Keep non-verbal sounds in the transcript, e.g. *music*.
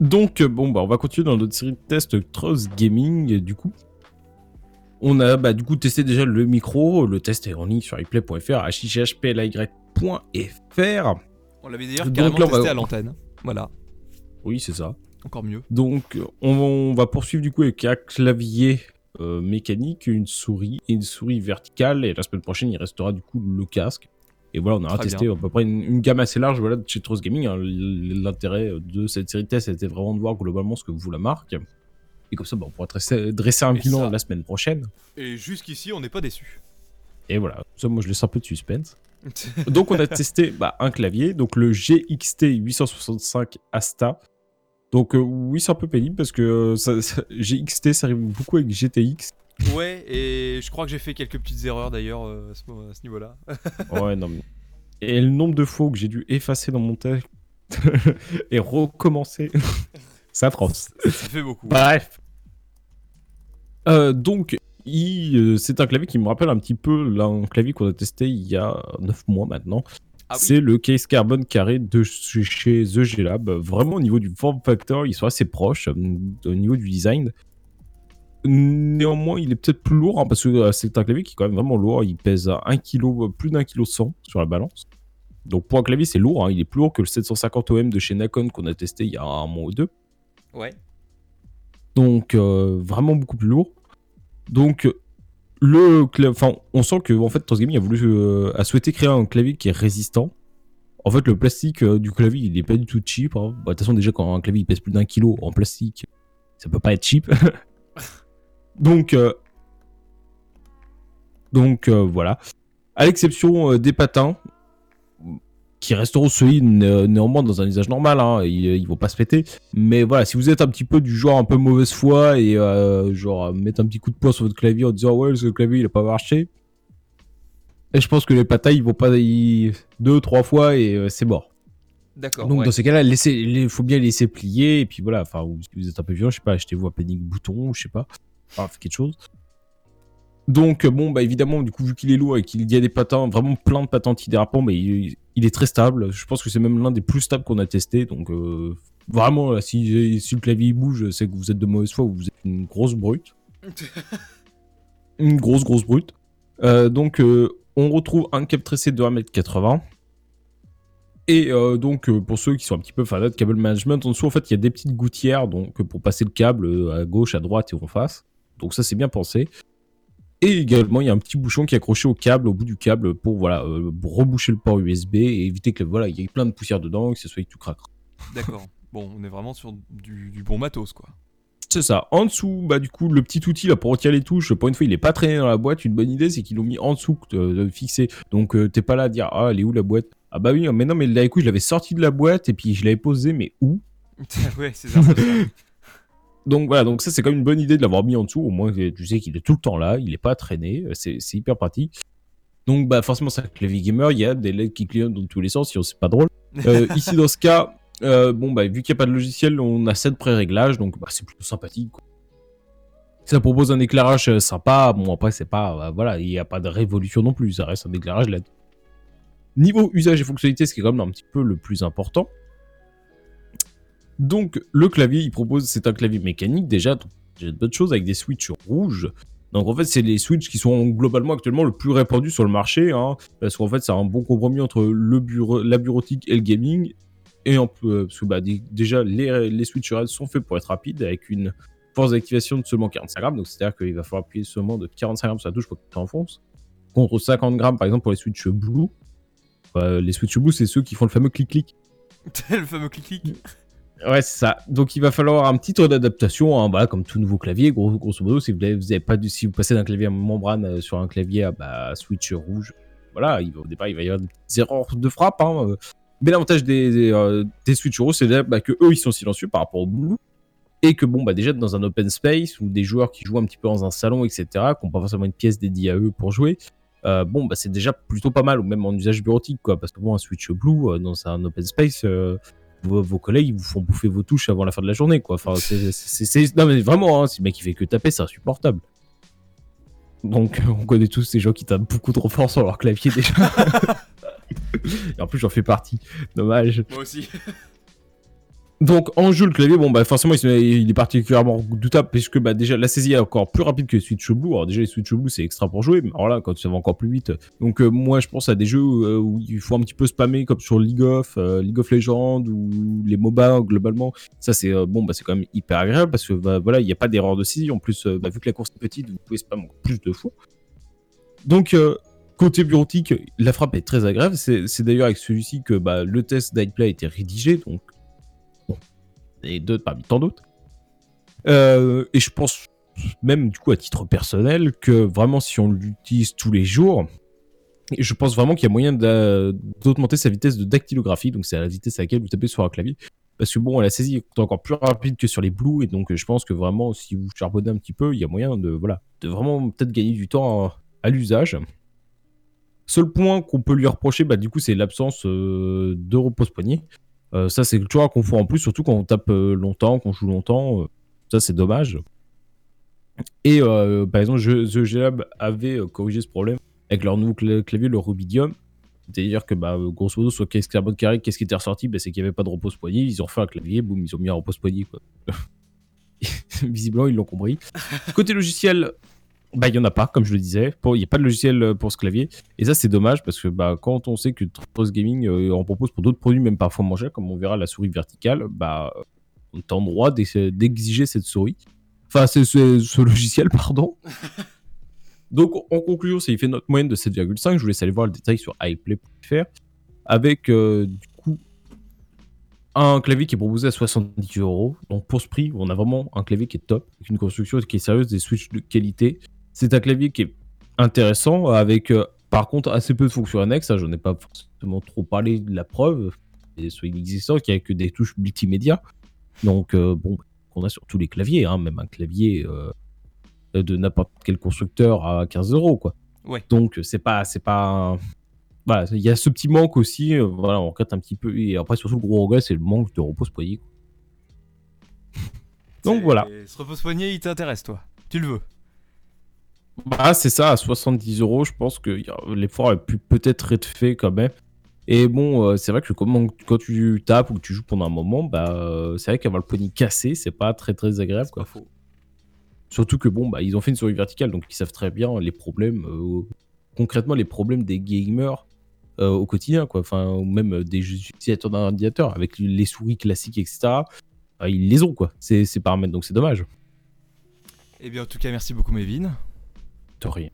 Donc, bon, bah, on va continuer dans notre série de tests Trust Gaming, du coup. On a bah, du coup testé déjà le micro, le test est en ligne sur iplay.fr, hhplay.fr. On l'avait d'ailleurs carrément testé à l'antenne. Voilà. Oui, c'est ça. Encore mieux. Donc, on, va poursuivre du coup avec un clavier euh, mécanique, une souris et une souris verticale. Et la semaine prochaine, il restera du coup le casque. Et voilà, on aura testé à peu près une, gamme assez large voilà, de chez Trust Gaming. Hein. L'intérêt de cette série de tests était vraiment de voir globalement ce que vous la marque. Et comme ça, bah, on pourra dresser, un bilan la semaine prochaine. Et jusqu'ici, on n'est pas déçu. Et voilà, ça, moi je laisse un peu de suspense. *laughs* donc on a testé bah, un clavier, donc le GXT 865 Asta. Donc euh, oui, c'est un peu pénible parce que euh, GXT, ça arrive beaucoup avec GTX. Ouais, et je crois que j'ai fait quelques petites erreurs d'ailleurs euh, à ce, niveau-là. *laughs* ouais, non mais... Et le nombre de fois que j'ai dû effacer dans mon texte *laughs* et recommencer. *laughs* Ça France. Ça fait beaucoup. Bref. donc, c'est un clavier qui me rappelle un petit peu un clavier qu'on a testé il y a 9 mois maintenant. Ah c'est le case carbone carré de chez The G-Lab. Vraiment au niveau du form factor, ils sont assez proches au niveau du design. Néanmoins, il est peut-être plus lourd hein, parce que euh, c'est un clavier qui est quand même vraiment lourd. Il pèse 1 kg, plus d'un kilo 100 sur la balance. Donc pour un clavier, c'est lourd. Hein. Il est plus lourd que le 750 OM de chez Nakon qu'on a testé il y a un mois ou deux. Ouais. Donc euh, vraiment beaucoup plus lourd. Donc le enfin, on sent que en fait Gaming a voulu euh, a souhaité créer un clavier qui est résistant. En fait, le plastique euh, du clavier, il est pas du tout cheap. Hein. Bah, de toute façon, déjà quand un clavier pèse plus d'un kilo en plastique, ça peut pas être cheap. *laughs* donc euh, donc voilà. À l'exception des patins, qui resteront solides néanmoins dans un usage normal, hein, ils, vont pas se péter. Mais voilà, si vous êtes un petit peu du genre un peu mauvaise foi et euh, genre mettre un petit coup de poing sur votre clavier en disant ouais ce clavier il a pas marché, et je pense que les patins ils vont pas deux trois fois et euh, c'est mort. D'accord. Donc dans ces cas-là, il faut bien laisser plier et puis voilà. Enfin, si vous êtes un peu violent, je sais pas, achetez-vous un panique bouton, je sais pas, enfin quelque chose. Donc bon bah évidemment du coup vu qu'il est lourd et qu'il y a des patins vraiment plein de patins antidérapants mais il, il, est très stable. Je pense que c'est même l'un des plus stables qu'on a testé. Donc euh, vraiment si, si, le clavier bouge c'est que vous êtes de mauvaise foi ou vous êtes une grosse brute. *laughs* une grosse grosse brute. Euh, donc euh, on retrouve un câble tressé de 1m80. Et donc pour ceux qui sont un petit peu fans de câble management, en dessous en fait il y a des petites gouttières donc pour passer le câble à gauche, à droite et en face. Donc ça c'est bien pensé. Et également, il y a un petit bouchon qui est accroché au câble, au bout du câble, pour voilà, euh, reboucher le port USB et éviter que voilà, il y ait plein de poussière dedans et que ce soit tout craquant. D'accord. Bon, on est vraiment sur du, bon matos, quoi. C'est ça. En dessous, bah du coup, le petit outil là pour retirer les touches, pour une fois, il est pas traîné dans la boîte. Une bonne idée, c'est qu'ils l'ont mis en dessous, euh, fixé. Donc, euh, t'es pas là à dire ah, elle est où la boîte? Ah bah oui, mais non, mais là, écoute, je l'avais sorti de la boîte et puis je l'avais posé, mais où? *laughs* Ouais, c'est ça. *laughs* donc voilà, donc ça c'est quand même une bonne idée de l'avoir mis en dessous. Au moins tu sais qu'il est tout le temps là, il est pas traîné, c'est hyper pratique. Donc bah forcément c'est un clavier gamer, il y a des LED qui clignotent dans tous les sens, sinon c'est pas drôle. *laughs* Euh, ici dans ce cas, euh, bon bah vu qu'il n'y a pas de logiciel, on a 7 pré-réglages, donc bah, c'est plutôt sympathique. Ça propose un éclairage euh, sympa, bon après c'est pas, voilà, il n'y a pas de révolution non plus, ça reste un éclairage LED. Niveau usage et fonctionnalité, ce qui est quand même un petit peu le plus important, donc le clavier, il propose, c'est un clavier mécanique déjà, j'ai d'autres choses avec des switches rouges. Donc en fait, c'est les switches qui sont globalement actuellement le plus répandus sur le marché, hein, parce qu'en fait, c'est un bon compromis entre le bureau, la bureautique et le gaming. Et en, euh, parce que bah, déjà, les, les switches sont faits pour être rapides, avec une force d'activation de seulement 45 grammes. Donc c'est-à-dire qu'il va falloir appuyer seulement de 45 grammes sur la touche pour que tu enfonces. Contre 50 grammes, par exemple, pour les switches blue. Bah, les switches blue, c'est ceux qui font le fameux clic-clic. *laughs* le fameux clic-clic Ouais, c'est ça. Donc il va falloir un petit tour d'adaptation, hein, bah, comme tout nouveau clavier, gros, grosso modo. Si vous, pas si vous passez d'un clavier à membrane euh, sur un clavier à bah, switch rouge, voilà, il au départ il va y avoir des erreurs de frappe. Hein, euh. mais l'avantage des, des, euh, switch rouges, c'est bah, que eux ils sont silencieux par rapport au blue. Et que bon, bah déjà dans un open space ou des joueurs qui jouent un petit peu dans un salon, etc., qui n'ont pas forcément une pièce dédiée à eux pour jouer, bon, bah, c'est déjà plutôt pas mal, ou même en usage bureautique, quoi. Parce que bon, un switch blue dans un open space, vos, collègues vous font bouffer vos touches avant la fin de la journée, quoi. Enfin, c'est, non mais vraiment, hein, si le mec il fait que taper, c'est insupportable. Donc, on connaît tous ces gens qui tapent beaucoup trop fort sur leur clavier déjà. *laughs* Et en plus, j'en fais partie. Dommage. Moi aussi. Donc en jeu le clavier bon bah forcément il, est particulièrement doutable puisque bah déjà la saisie est encore plus rapide que les Switch Blue. Alors déjà les Switch Blue c'est extra pour jouer mais alors là quand ça va encore plus vite. Donc euh, moi je pense à des jeux euh, où il faut un petit peu spammer comme sur League of, euh, League of Legends ou les MOBA globalement. Ça c'est bon bah c'est quand même hyper agréable parce que bah, voilà il n'y a pas d'erreur de saisie. En plus bah, vu que la course est petite vous pouvez spammer plus de fois. Donc Côté bureautique, la frappe est très agréable. C'est d'ailleurs avec celui-ci que bah, le test d'iPlay a été rédigé. Donc et d'autres parmi tant d'autres. Euh, et je pense même du coup à titre personnel que vraiment si on l'utilise tous les jours, je pense vraiment qu'il y a moyen d'augmenter sa vitesse de dactylographie, donc c'est la vitesse à laquelle vous tapez sur un clavier. Parce que bon, la saisie est encore plus rapide que sur les Blue, et donc je pense que vraiment, si vous charbonnez un petit peu, il y a moyen de, voilà, de vraiment peut-être gagner du temps à, l'usage. Seul point qu'on peut lui reprocher, bah, du coup, c'est l'absence euh, de repose-poignet. Euh, ça, c'est toujours un confort en plus, surtout quand on tape euh, longtemps, qu'on joue longtemps. Euh, ça, c'est dommage. Et par exemple, The avait corrigé ce problème avec leur nouveau clavier, le Rubidium. C'est-à-dire que, bah, grosso modo, sur Carbon Carré, qu'est-ce qui était ressorti? Bah, C'est qu'il n'y avait pas de repose-poignet. Ils ont fait un clavier, boum, ils ont mis un repose-poignet. *laughs* Visiblement, ils l'ont compris. Côté logiciel, bah, il n'y en a pas, comme je le disais. Il n'y a pas de logiciel euh, pour ce clavier. Et ça, c'est dommage parce que bah, quand on sait que Post Gaming euh, en propose pour d'autres produits, même parfois moins comme on verra la souris verticale, bah, on est en droit d'exiger cette souris. Enfin, c'est ce logiciel, pardon. *laughs* Donc, en conclusion, il fait notre moyenne de 7,5. Je vous laisse aller voir le détail sur iPlay.fr. Avec, euh, du coup, un clavier qui est proposé à 70 euros. Donc, pour ce prix, on a vraiment un clavier qui est top, avec une construction qui est sérieuse, des switches de qualité. C'est un clavier qui est intéressant, avec euh, par contre assez peu de fonctions annexes. Je n'en ai pas forcément trop parlé de la preuve. Et soit inexistant, qu'il n'y a que des touches multimédia. Donc, euh, bon, qu'on a sur tous les claviers, hein, même un clavier euh, de n'importe quel constructeur à 15 euros, quoi. Ouais. Donc, c'est pas, c'est pas, voilà, il y a ce petit manque aussi. voilà, on regrette un petit peu. Et après, surtout, le gros regret, c'est le manque de repose-poignet. *laughs* Donc voilà. Ce repose-poignet, il t'intéresse, toi Tu le veux bah, c'est ça, à 70 euros, je pense que l'effort a pu peut-être être fait quand même. Et bon, euh, c'est vrai que quand tu tapes ou que tu joues pendant un moment, bah, euh, c'est vrai qu'avoir le poignet cassé, c'est pas très très agréable. Quoi. Faux. Surtout que bon, bah, ils ont fait une souris verticale, donc ils savent très bien les problèmes, euh, concrètement les problèmes des gamers au quotidien, quoi. Enfin, ou même des utilisateurs d'un ordinateur avec les souris classiques, etc. Bah, ils les ont, quoi. C'est paramètres, donc c'est dommage. Eh bien, en tout cas, merci beaucoup, Mévin. Rien.